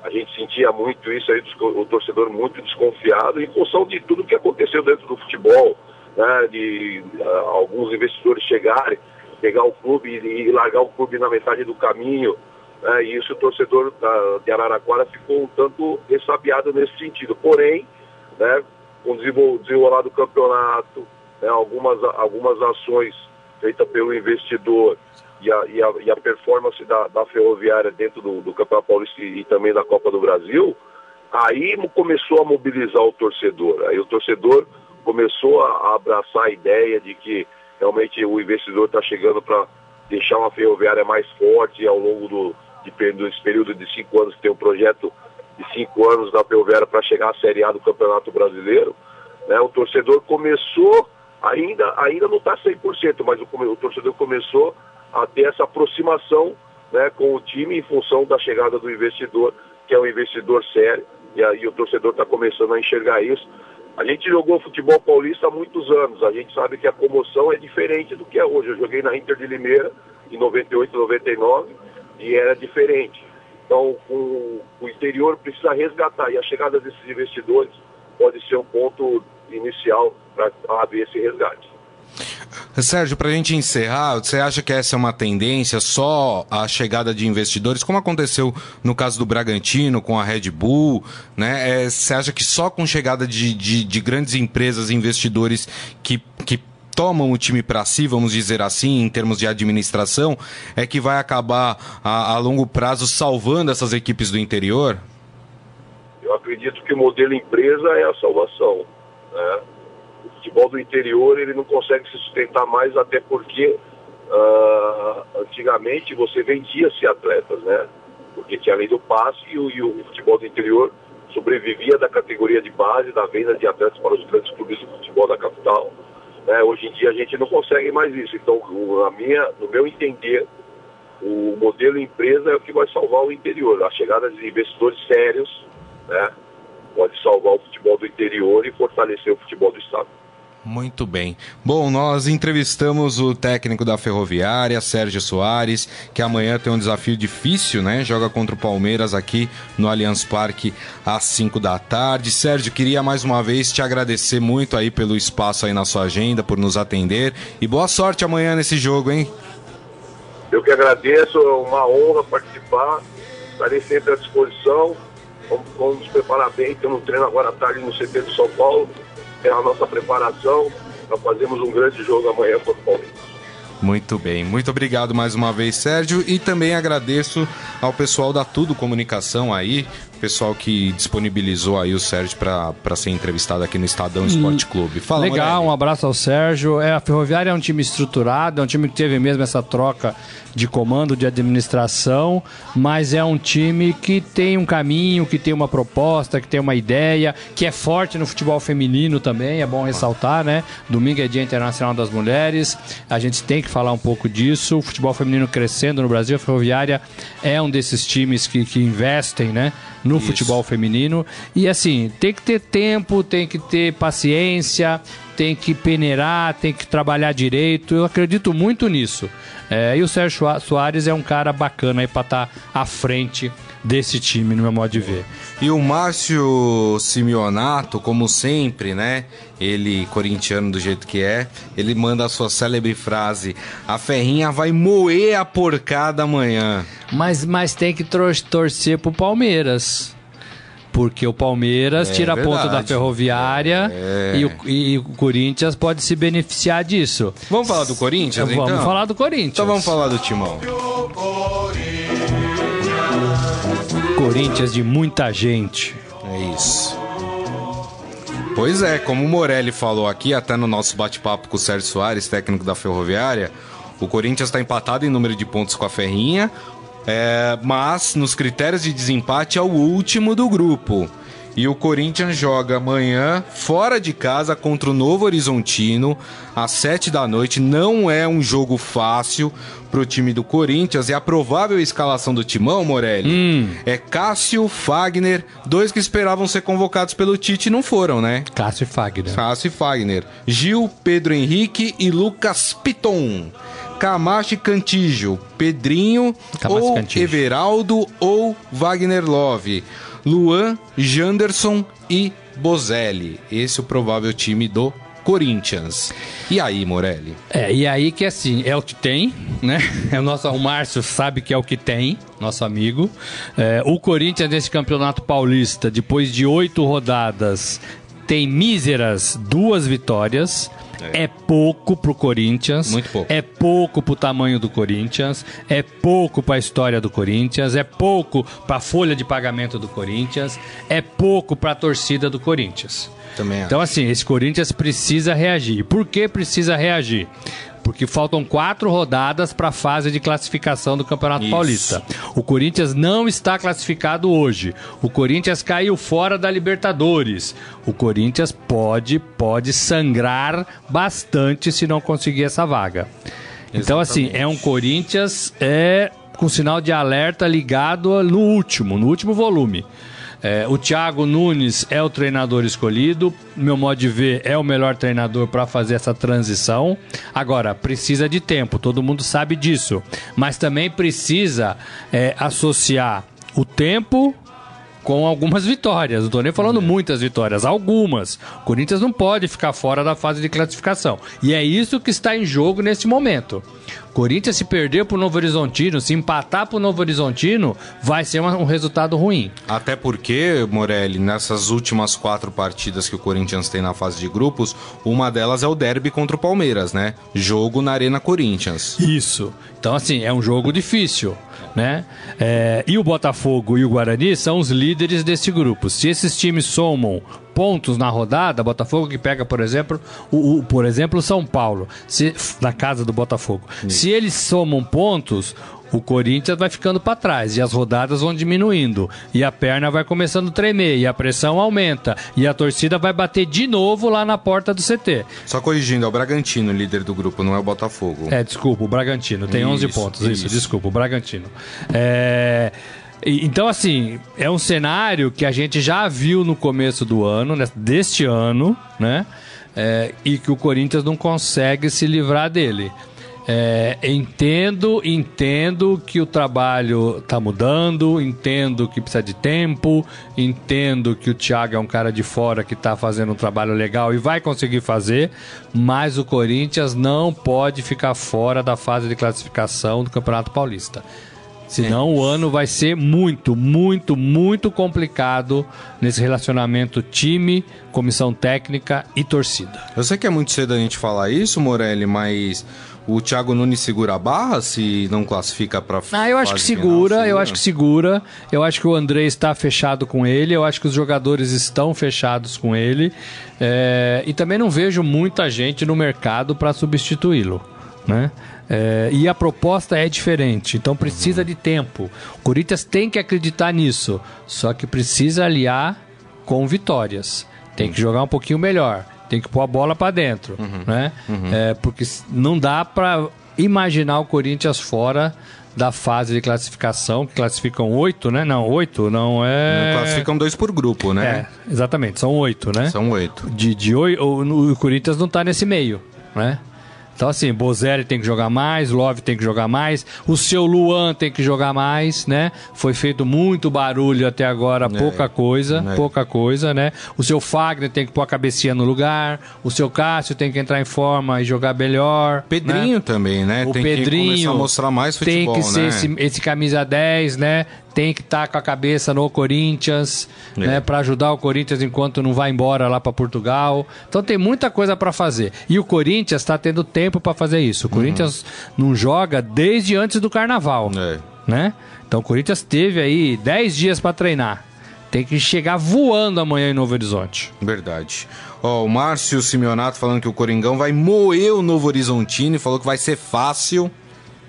A gente sentia muito isso aí, o torcedor muito desconfiado, em função de tudo que aconteceu dentro do futebol, né? De uh, alguns investidores chegarem, pegar o clube e, e largar o clube na metade do caminho. Né? E isso o torcedor uh, de Araraquara ficou um tanto ressabiado nesse sentido. Porém, né, com o desenrolar do campeonato, né, algumas, algumas ações feitas pelo investidor e a, e a, e a performance da, da, ferroviária dentro do, do Campeonato Paulista e, e também da Copa do Brasil, aí começou a mobilizar o torcedor. Aí o torcedor começou a, a abraçar a ideia de que realmente o investidor está chegando para deixar uma ferroviária mais forte ao longo do, de, desse período de cinco anos, que tem um projeto de cinco anos da ferroviária para chegar à Série A do Campeonato Brasileiro. Né? O torcedor começou, ainda, ainda não está 100%, mas o, o torcedor começou a ter essa aproximação né, com o time em função da chegada do investidor, que é um investidor sério, e aí o torcedor está começando a enxergar isso. A gente jogou futebol paulista há muitos anos, a gente sabe que a comoção é diferente do que é hoje. Eu joguei na Inter de Limeira em 98, 99 e era diferente. Então, o, o interior precisa resgatar e a chegada desses investidores pode ser um ponto inicial para haver esse resgate. Sérgio, para a gente encerrar, você acha que essa é uma tendência só a chegada de investidores, como aconteceu no caso do Bragantino com a Red Bull, né? É, você acha que só com chegada de, de, de grandes empresas, investidores que, que tomam o time para si, vamos dizer assim, em termos de administração, é que vai acabar a, a longo prazo salvando essas equipes do interior? Eu acredito que o modelo empresa é a salvação. Né? O futebol do interior ele não consegue se sustentar mais, até porque uh, antigamente você vendia-se atletas, né? Porque tinha a lei do passe e o, e o futebol do interior sobrevivia da categoria de base, da venda de atletas para os grandes clubes do futebol da capital. Né? Hoje em dia a gente não consegue mais isso. Então, a minha, no meu entender, o modelo empresa é o que vai salvar o interior. A chegada de investidores sérios, né, pode salvar o futebol do interior e fortalecer o futebol do estado. Muito bem. Bom, nós entrevistamos o técnico da Ferroviária, Sérgio Soares, que amanhã tem um desafio difícil, né? Joga contra o Palmeiras aqui no Allianz Parque às 5 da tarde. Sérgio, queria mais uma vez te agradecer muito aí pelo espaço aí na sua agenda, por nos atender. E boa sorte amanhã nesse jogo, hein? Eu que agradeço, é uma honra participar. Estarei sempre à disposição Vamos, vamos preparar bem, temos um treino agora à tarde no CT de São Paulo, é a nossa preparação. Para fazermos um grande jogo amanhã contra o Palmeiras. Muito bem, muito obrigado mais uma vez, Sérgio, e também agradeço ao pessoal da Tudo Comunicação aí, pessoal que disponibilizou aí o Sérgio para ser entrevistado aqui no Estadão hum, Esporte Clube. Fala, Legal, Morelli. um abraço ao Sérgio. É, a Ferroviária é um time estruturado, é um time que teve mesmo essa troca de comando, de administração, mas é um time que tem um caminho, que tem uma proposta, que tem uma ideia, que é forte no futebol feminino também, é bom ressaltar, né? Domingo é Dia Internacional das Mulheres, a gente tem que falar um pouco disso. O futebol feminino crescendo no Brasil, a Ferroviária é um desses times que, que investem, né? No Isso. futebol feminino. E assim, tem que ter tempo, tem que ter paciência, tem que peneirar, tem que trabalhar direito. Eu acredito muito nisso. É, e o Sérgio Soares é um cara bacana aí para estar tá à frente desse time, no meu modo de ver. E o Márcio Simeonato, como sempre, né? Ele, corintiano do jeito que é, ele manda a sua célebre frase: A ferrinha vai moer a porcada amanhã. Mas, mas tem que torcer pro Palmeiras porque o Palmeiras é, tira verdade. ponto da Ferroviária é. e, o, e, o, Corinthians pode se beneficiar disso. Vamos falar do Corinthians, então? Vamos falar do Corinthians. Então vamos falar do Timão. Corinthians de muita gente. É isso. Pois é, como o Morelli falou aqui, até no nosso bate-papo com o Sérgio Soares, técnico da Ferroviária, o Corinthians está empatado em número de pontos com a Ferrinha, é, mas nos critérios de desempate é o último do grupo. E o Corinthians joga amanhã fora de casa contra o Novo Horizontino às 7 da noite. Não é um jogo fácil pro time do Corinthians e a provável escalação do Timão, Morelli, é Cássio, Fagner, dois que esperavam ser convocados pelo Tite e não foram, né? Cássio e Fagner. Cássio e Fagner. Gil, Pedro Henrique e Lucas Piton. Camacho e Cantígio, Pedrinho Camacho ou Cantígio. Everaldo ou Wagner Love. Luan, Janderson e Bozelli. Esse é o provável time do Corinthians. E aí, Morelli? É, e aí que assim, é o que tem, né? É o nosso, o Márcio sabe que é o que tem, nosso amigo. É, o Corinthians nesse campeonato paulista, depois de oito rodadas, tem míseras duas vitórias. É. pouco pro Corinthians. Muito pouco. É pouco pro tamanho do Corinthians. É pouco pra história do Corinthians. É pouco pra folha de pagamento do Corinthians. É pouco pra torcida do Corinthians. Também Então, assim, esse Corinthians precisa reagir. Por que precisa reagir? Porque faltam quatro rodadas para a fase de classificação do Campeonato Isso. Paulista. O Corinthians não está classificado hoje. O Corinthians caiu fora da Libertadores. O Corinthians pode, pode sangrar bastante se não conseguir essa vaga. Então, assim, é um Corinthians é, com sinal de alerta ligado no último, no último volume. É, o Thiago Nunes é o treinador escolhido. Meu modo de ver, é o melhor treinador para fazer essa transição. Agora, precisa de tempo, todo mundo sabe disso. Mas também precisa é, associar o tempo com algumas vitórias. Não tô nem falando muitas vitórias, algumas. O Corinthians não pode ficar fora da fase de classificação. E é isso que está em jogo nesse momento. O Corinthians se perder pro Novo Horizontino, se empatar pro Novo Horizontino, vai ser um resultado ruim. Até porque, Morelli, nessas últimas quatro partidas que o Corinthians tem na fase de grupos, uma delas é o derby contra o Palmeiras, né? Jogo na Arena Corinthians. Isso. Então, assim, é um jogo difícil, né? É, e o Botafogo e o Guarani são os líderes desse grupo. Se esses times somam pontos na rodada, Botafogo que pega, por exemplo, o, o- por exemplo, São Paulo, se, na casa do Botafogo. Se eles somam pontos, o Corinthians vai ficando para trás e as rodadas vão diminuindo e a perna vai começando a tremer e a pressão aumenta e a torcida vai bater de novo lá na porta do CT. Só corrigindo, é o Bragantino, líder do grupo, não é o Botafogo. É, desculpa, o Bragantino. Tem 11 Isso, pontos. Isso, isso. desculpa, o Bragantino. É, Então, assim, é um cenário que a gente já viu no começo do ano, né, deste ano, né? É, e que o Corinthians não consegue se livrar dele. É, entendo, entendo que o trabalho tá mudando, entendo que precisa de tempo, entendo que o Thiago é um cara de fora que tá fazendo um trabalho legal e vai conseguir fazer, mas o Corinthians não pode ficar fora da fase de classificação do Campeonato Paulista. Senão o ano vai ser muito, muito, muito complicado nesse relacionamento time, comissão técnica e torcida. Eu sei que é muito cedo a gente falar isso, Morelli, mas o Thiago Nunes segura a barra se não classifica pra Ah, eu acho que fase final, segura, eu acho que segura. Eu acho que o André está fechado com ele, eu acho que os jogadores estão fechados com ele. É, e também não vejo muita gente no mercado para substituí-lo. Né? É, e a proposta é diferente, então precisa de tempo. O Corinthians tem que acreditar nisso, só que precisa aliar com vitórias. Tem que jogar um pouquinho melhor, tem que pôr a bola para dentro, né? É, porque não dá para imaginar o Corinthians fora da fase de classificação, que classificam oito, né? Não, oito, não é. Classificam dois por grupo, É, né? exatamente, são oito, né? São oito. de, de oito, o, o Corinthians não tá nesse meio, né? Então, assim, Bozelli tem que jogar mais, Love tem que jogar mais, o seu Luan tem que jogar mais, né? Foi feito muito barulho até agora, pouca coisa, é. pouca coisa, né? O seu Fagner tem que pôr a cabecinha no lugar, o seu Cássio tem que entrar em forma e jogar melhor. Pedrinho né? também, né? O tem que Pedrinho começar a mostrar mais futebol, tem que ser né? esse, esse camisa 10, né? Tem que estar com a cabeça no Corinthians, É. né? Para ajudar o Corinthians enquanto não vai embora lá para Portugal. Então tem muita coisa para fazer. E o Corinthians está tendo tempo para fazer isso. O Corinthians não joga desde antes do Carnaval, Uhum. É. né? Então o Corinthians teve aí 10 dias para treinar. Tem que chegar voando amanhã em Novo Horizonte. Verdade. Ó, o Márcio Simeonato falando que o Coringão vai moer o Novo Horizontino e falou que vai ser fácil.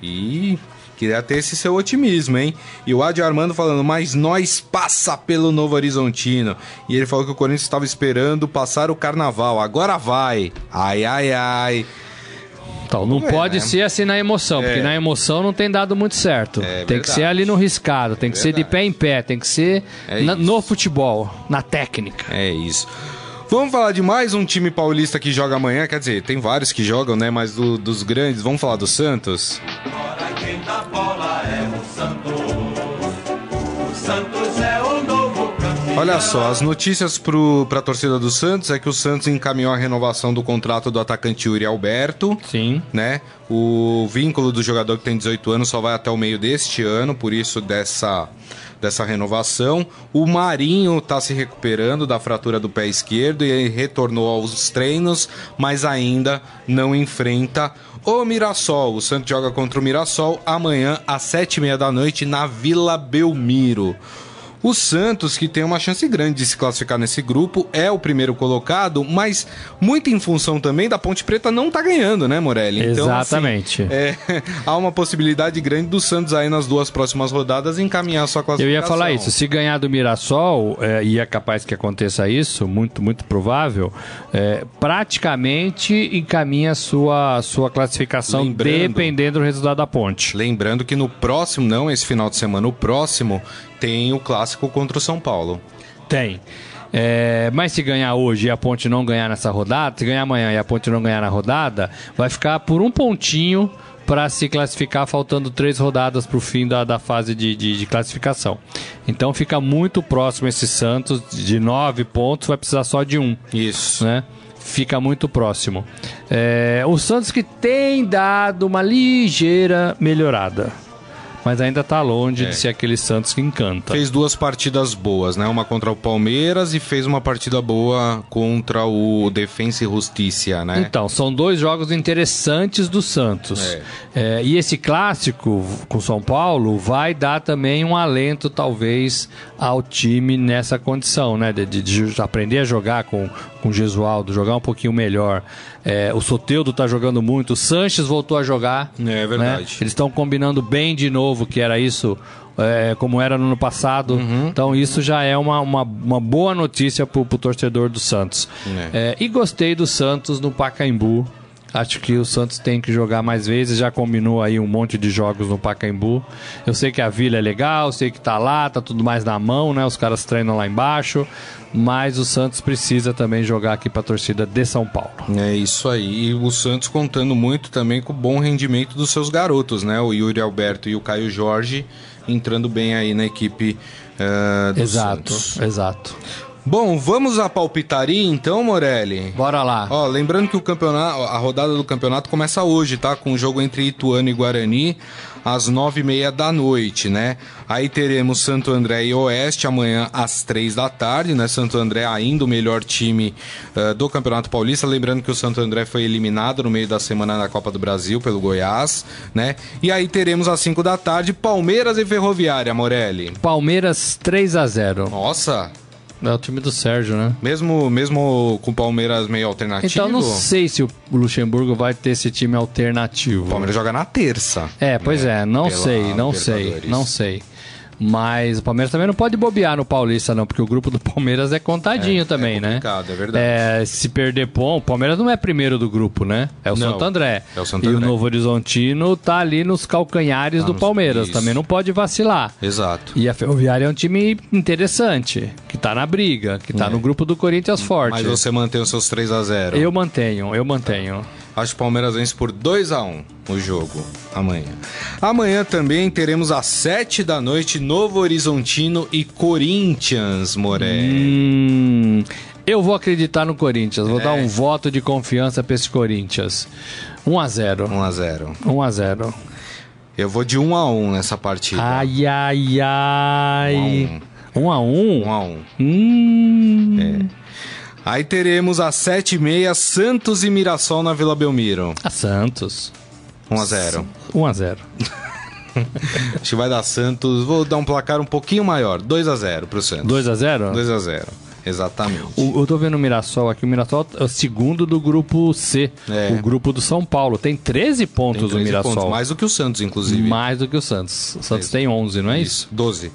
E Queria ter esse seu otimismo, hein? E o Adi Armando falando, mas nós passa pelo Novo Horizontino. E ele falou que o Corinthians estava esperando passar o carnaval. Agora vai. Ai, ai, ai. Então, não ver, pode né? ser assim na emoção, porque É. na emoção não tem dado muito certo. É tem que verdade. ser ali no riscado, tem que ser de Verdade. pé em pé, tem que ser É na- no futebol, na técnica. É isso. Vamos falar de mais um time paulista que joga amanhã. Quer dizer, tem vários que jogam, né? Mas do- dos grandes. Vamos falar do Santos? Quem dá bola é o Santos. O Santos Olha só, as notícias pro, pra torcida do Santos é que o Santos encaminhou a renovação do contrato do atacante Yuri Alberto. Sim. né? O vínculo do jogador que tem 18 anos só vai até o meio deste ano, por isso dessa, dessa renovação. O Marinho está se recuperando da fratura do pé esquerdo e ele retornou aos treinos, mas ainda não enfrenta o Mirassol. O Santos joga contra o Mirassol amanhã às sete e meia da noite na Vila Belmiro. O Santos, que tem uma chance grande de se classificar nesse grupo, é o primeiro colocado, mas muito em função também da Ponte Preta não tá ganhando, né, Morelli? Exatamente. assim, é, há uma possibilidade grande do Santos aí nas duas próximas rodadas encaminhar sua Eu classificação. ia falar isso, se ganhar do Mirassol, é, e é capaz que aconteça isso, muito, muito provável, é, praticamente encaminha a sua, sua classificação Lembrando- dependendo do resultado da ponte. Lembrando que no próximo, não esse final de semana, o próximo tem o clássico contra o São Paulo. Tem. É, mas se ganhar hoje e a Ponte não ganhar nessa rodada, se ganhar amanhã e a Ponte não ganhar na rodada, vai ficar por um pontinho para se classificar, faltando três rodadas para o fim da, da fase de, de- de classificação. Então fica muito próximo esse Santos, de nove pontos, vai precisar só de um Isso. né? Fica muito próximo. É, o Santos que tem dado uma ligeira melhorada, mas ainda está longe É. de ser aquele Santos que encanta. Fez duas partidas boas, né? Uma contra o Palmeiras e fez uma partida boa contra o Defensa e Justiça, né? Então, são dois jogos interessantes do Santos. É, e esse clássico com São Paulo vai dar também um alento, talvez, ao time nessa condição, né? De, de- de aprender a jogar com, com o Gesualdo, jogar um pouquinho melhor. É, o Soteudo tá jogando muito, o Sanches voltou a jogar. É verdade. né? Eles estão combinando bem de novo, que era isso. é, como era no ano passado. Uhum. Então, isso já é uma, uma, uma boa notícia pro, pro torcedor do Santos. É. É, e gostei do Santos no Pacaembu. Acho que o Santos tem que jogar mais vezes. Já combinou aí um monte de jogos no Pacaembu. Eu sei que a vila é legal, sei que tá lá, tá tudo mais na mão, né? Os caras treinam lá embaixo. Mas o Santos precisa também jogar aqui pra torcida de São Paulo. É isso aí. E o Santos contando muito também com o bom rendimento dos seus garotos, né? O Yuri Alberto e o Caio Jorge entrando bem aí na equipe eh, do exato, Santos. exato. Bom, vamos à palpitaria então, Morelli? Bora lá. Ó, lembrando que o campeonato, a rodada do campeonato começa hoje, tá? Com o jogo entre Ituano e Guarani às nove e meia da noite, né? Aí teremos Santo André e Oeste amanhã às três da tarde, né? Santo André ainda o melhor time eh, do Campeonato Paulista. Lembrando que o Santo André foi eliminado no meio da semana na Copa do Brasil pelo Goiás, né? E aí teremos às cinco da tarde Palmeiras e Ferroviária, Morelli. Palmeiras 3 a 0 Nossa, É o time do Sérgio, né? mesmo, mesmo com o Palmeiras meio alternativo. Então não sei se o Luxemburgo vai ter esse time alternativo. O Palmeiras joga na terça. É, pois é, não Pela sei, não sei, não sei. Mas o Palmeiras também não pode bobear no Paulista, não, porque o grupo do Palmeiras é contadinho É, também, é né? complicado, é verdade. É, se perder ponto, o Palmeiras não é primeiro do grupo, né? É o Não, Santo André. é o Santo e André. o Novo Horizontino tá ali nos calcanhares Tá do nos- Palmeiras, isso. também não pode vacilar. Exato. E a Ferroviária é um time interessante, que tá na briga, que tá no grupo do Corinthians forte. É. Mas você mantém os seus 3 a 0 Eu mantenho, eu mantenho. Acho que o Palmeiras vence por 2 a 1 o jogo amanhã. Amanhã também teremos às 7 da noite Novo Horizontino e Corinthians, Morelli. Hum, eu vou acreditar no Corinthians. Vou É. dar um voto de confiança pra esse Corinthians. 1 a 0 1 a 0 1 a 0 Eu vou de 1 a 1 nessa partida. Ai, ai, ai. 1 a 1 1 a 1 Hum. Aí teremos às 7 e meia Santos e Mirassol na Vila Belmiro. A Santos. 1 a 0 1 a 0 Acho que vai dar Santos. Vou dar um placar um pouquinho maior. 2 a 0 pro Santos. 2 a 0 2 a 0 Exatamente. O- eu tô vendo o Mirassol aqui. O Mirassol é o segundo do grupo C. É. O grupo do São Paulo. Tem 13 pontos Tem o 13 Mirassol. pontos, mais do que o Santos, inclusive. Mais do que o Santos. O Santos Isso. tem 11, não é isso? Isso, 12.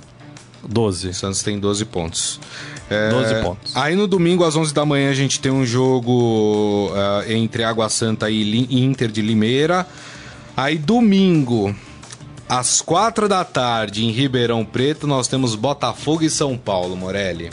12. O Santos tem 12 pontos. É, 12 pontos. Aí no domingo, às 11 da manhã, a gente tem um jogo ah, entre Água Santa e Inter de Limeira. Aí domingo, às 4 da tarde, em Ribeirão Preto, nós temos Botafogo e São Paulo, Morelli.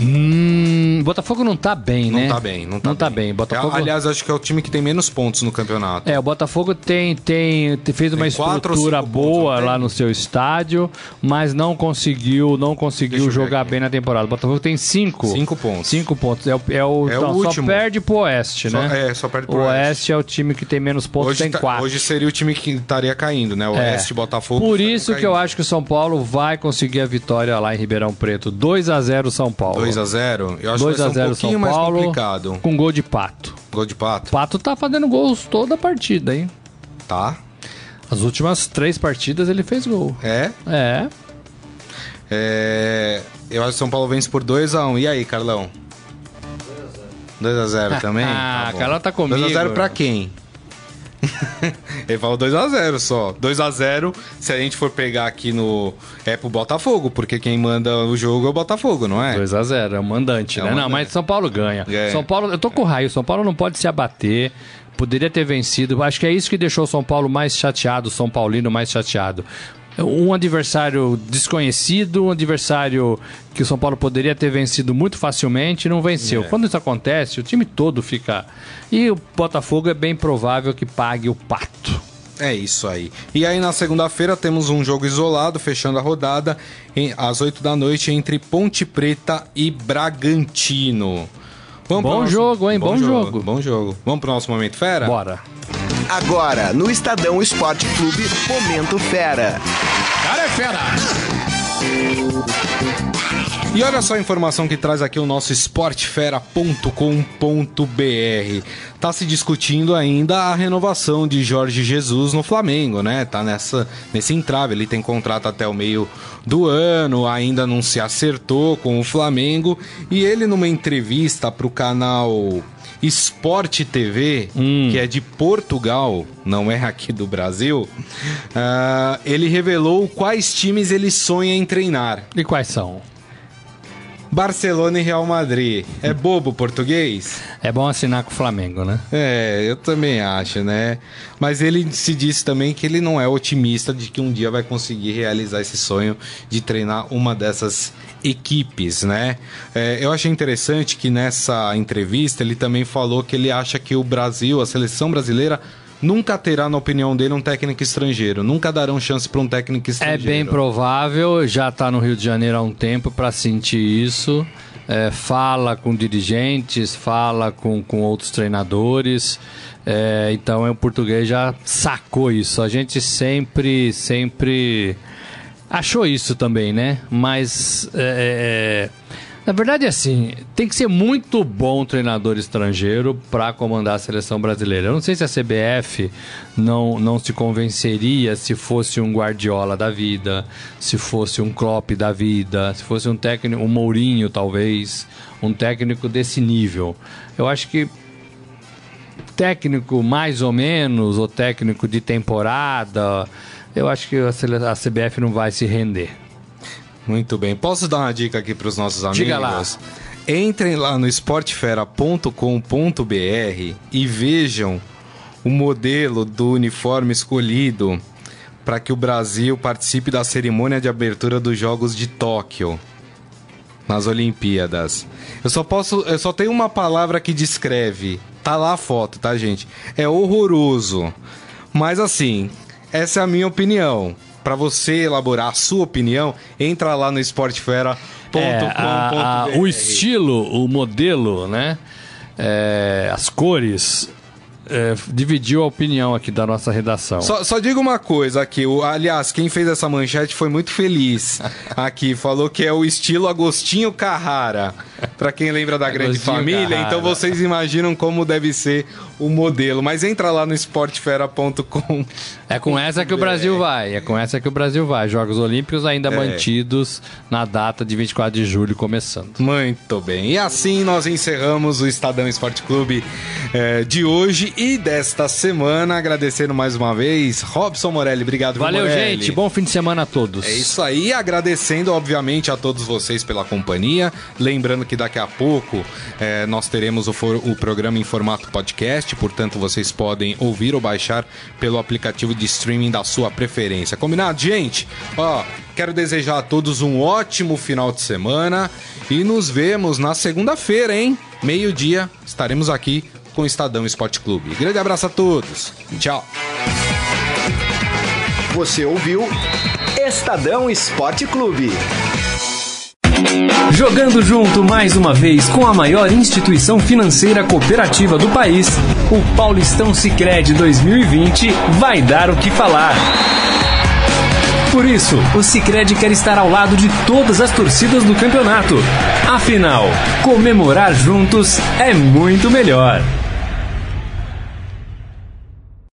Hum, Botafogo não tá bem, Não né? tá bem, não tá não tá bem. bem. Botafogo... É, aliás, acho que é o time que tem menos pontos no campeonato. É, o Botafogo tem, tem, te- fez uma Tem estrutura pontos, boa não lá no seu estádio, mas não conseguiu, não conseguiu jogar bem na temporada. O Botafogo tem cinco. Cinco pontos. Cinco pontos. É o, é o, É o não, último. Só perde pro Oeste, Só- né? é, só perde pro o Oeste. Oeste. é o time que tem menos pontos, Hoje, tem tá- quatro. hoje seria o time que estaria caindo, né? O É. Oeste, Botafogo. Por isso que eu acho que o São Paulo vai conseguir a vitória lá em Ribeirão Preto. 2 a 0 São Paulo. 2x0. Eu acho que 2 vai a ser 0 um pouquinho São mais Paulo complicado. com gol de Pato. Gol de pato. Pato tá fazendo gols toda a partida, hein? Tá. As últimas três partidas ele fez gol. É. É. É, Eu acho que São Paulo vence por 2x1. E aí, Carlão? 2x0 também? Ah, bom. Carlão tá comigo. 2x0 pra quem? Ele falou 2x0 só. 2x0, se a gente for pegar aqui no. É pro Botafogo, porque quem manda o jogo é o Botafogo, não é? 2x0, é o mandante, É o né? Não, mandante. mas São Paulo ganha. É. São Paulo, eu tô com raio, São Paulo não pode se abater. Poderia ter vencido. Acho que é isso que deixou o São Paulo mais chateado, o São Paulino mais chateado. Um adversário desconhecido, um adversário que o São Paulo poderia ter vencido muito facilmente e não venceu. Quando isso acontece, o time todo fica. E o Botafogo é bem provável que pague o pato. É isso aí. E aí na segunda-feira temos um jogo isolado, fechando a rodada, em- às 8 da noite, entre Ponte Preta e Bragantino. Vamos Bom nosso- jogo, hein? Bom jogo. Bom jogo. Vamos pro nosso momento fera? Bora. Agora, no Estadão Esporte Clube, Momento Fera. Cara é fera! E olha só a informação que traz aqui o nosso esportefera.com.br. Tá se discutindo ainda a renovação de Jorge Jesus no Flamengo, né? Tá nessa nesse entrave, ele tem contrato até o meio do ano, ainda não se acertou com o Flamengo e ele numa entrevista pro canal Esporte TV, que é de Portugal, não é aqui do Brasil, ah, ele revelou quais times ele sonha em treinar. E quais são? Barcelona e Real Madrid. É bobo português? É bom assinar com o Flamengo, né? É, eu também acho, né? Mas ele se disse também que ele não é otimista de que um dia vai conseguir realizar esse sonho de treinar uma dessas equipes, né? É, eu achei interessante que nessa entrevista ele também falou que ele acha que o Brasil, a seleção brasileira, nunca terá, na opinião dele, um técnico estrangeiro. Nunca darão chance para um técnico É estrangeiro. bem provável, já está no Rio de Janeiro há um tempo para sentir isso. É, fala com dirigentes, fala com, com outros treinadores. É, então é, o português já sacou isso. A gente sempre, sempre achou isso também, né? Mas é, é, na verdade, assim, tem que ser muito bom treinador estrangeiro para comandar a seleção brasileira. Eu não sei se a CBF não, não se convenceria se fosse um Guardiola da vida, se fosse um Klopp da vida, se fosse um técnico, um Mourinho talvez, um técnico desse nível. Eu acho que técnico mais ou menos, ou técnico de temporada, eu acho que a CBF não vai se render. Muito bem. Posso dar uma dica aqui para os nossos amigos? Diga lá. Entrem lá no esportefera.com.br e vejam o modelo do uniforme escolhido para que o Brasil participe da cerimônia de abertura dos Jogos de Tóquio nas Olimpíadas. Eu só posso, eu só tenho uma palavra que descreve. Tá lá a foto, tá, gente? É horroroso. Mas assim, essa é a minha opinião. Para você elaborar a sua opinião, entra lá no esportefera.com.br. É, o estilo, o modelo, né? É, as cores é, dividiu a opinião aqui da nossa redação. Só, só digo uma coisa aqui, o, aliás, quem fez essa manchete foi muito feliz aqui, falou que é o estilo Agostinho Carrara, para quem lembra da Grande Agostinho Família, Carrara. então vocês imaginam como deve ser o modelo, mas entra lá no esportefera.com. É com essa que o Brasil vai, é com essa que o Brasil vai. Jogos Olímpicos ainda É. mantidos na data de 24 de julho começando. Muito bem. E assim nós encerramos o Estadão Esporte Clube eh, de hoje e desta semana. Agradecendo mais uma vez, Robson Morelli. Obrigado, Valeu, Morelli? gente. Bom fim de semana a todos. É isso aí, agradecendo obviamente a todos vocês pela companhia. Lembrando que daqui a pouco eh, nós teremos o, for- o programa em formato podcast, portanto vocês podem ouvir ou baixar pelo aplicativo de streaming da sua preferência. Combinado, gente? Ó, quero desejar a todos um ótimo final de semana e nos vemos na segunda-feira, hein? Meio-dia estaremos aqui com o Estadão Esporte Clube. Grande abraço a todos. Tchau. Você ouviu Estadão Esporte Clube. Jogando junto mais uma vez com a maior instituição financeira cooperativa do país, o Paulistão Sicredi 2020 vai dar o que falar. Por isso, o Sicredi quer estar ao lado de todas as torcidas do campeonato. Afinal, comemorar juntos é muito melhor.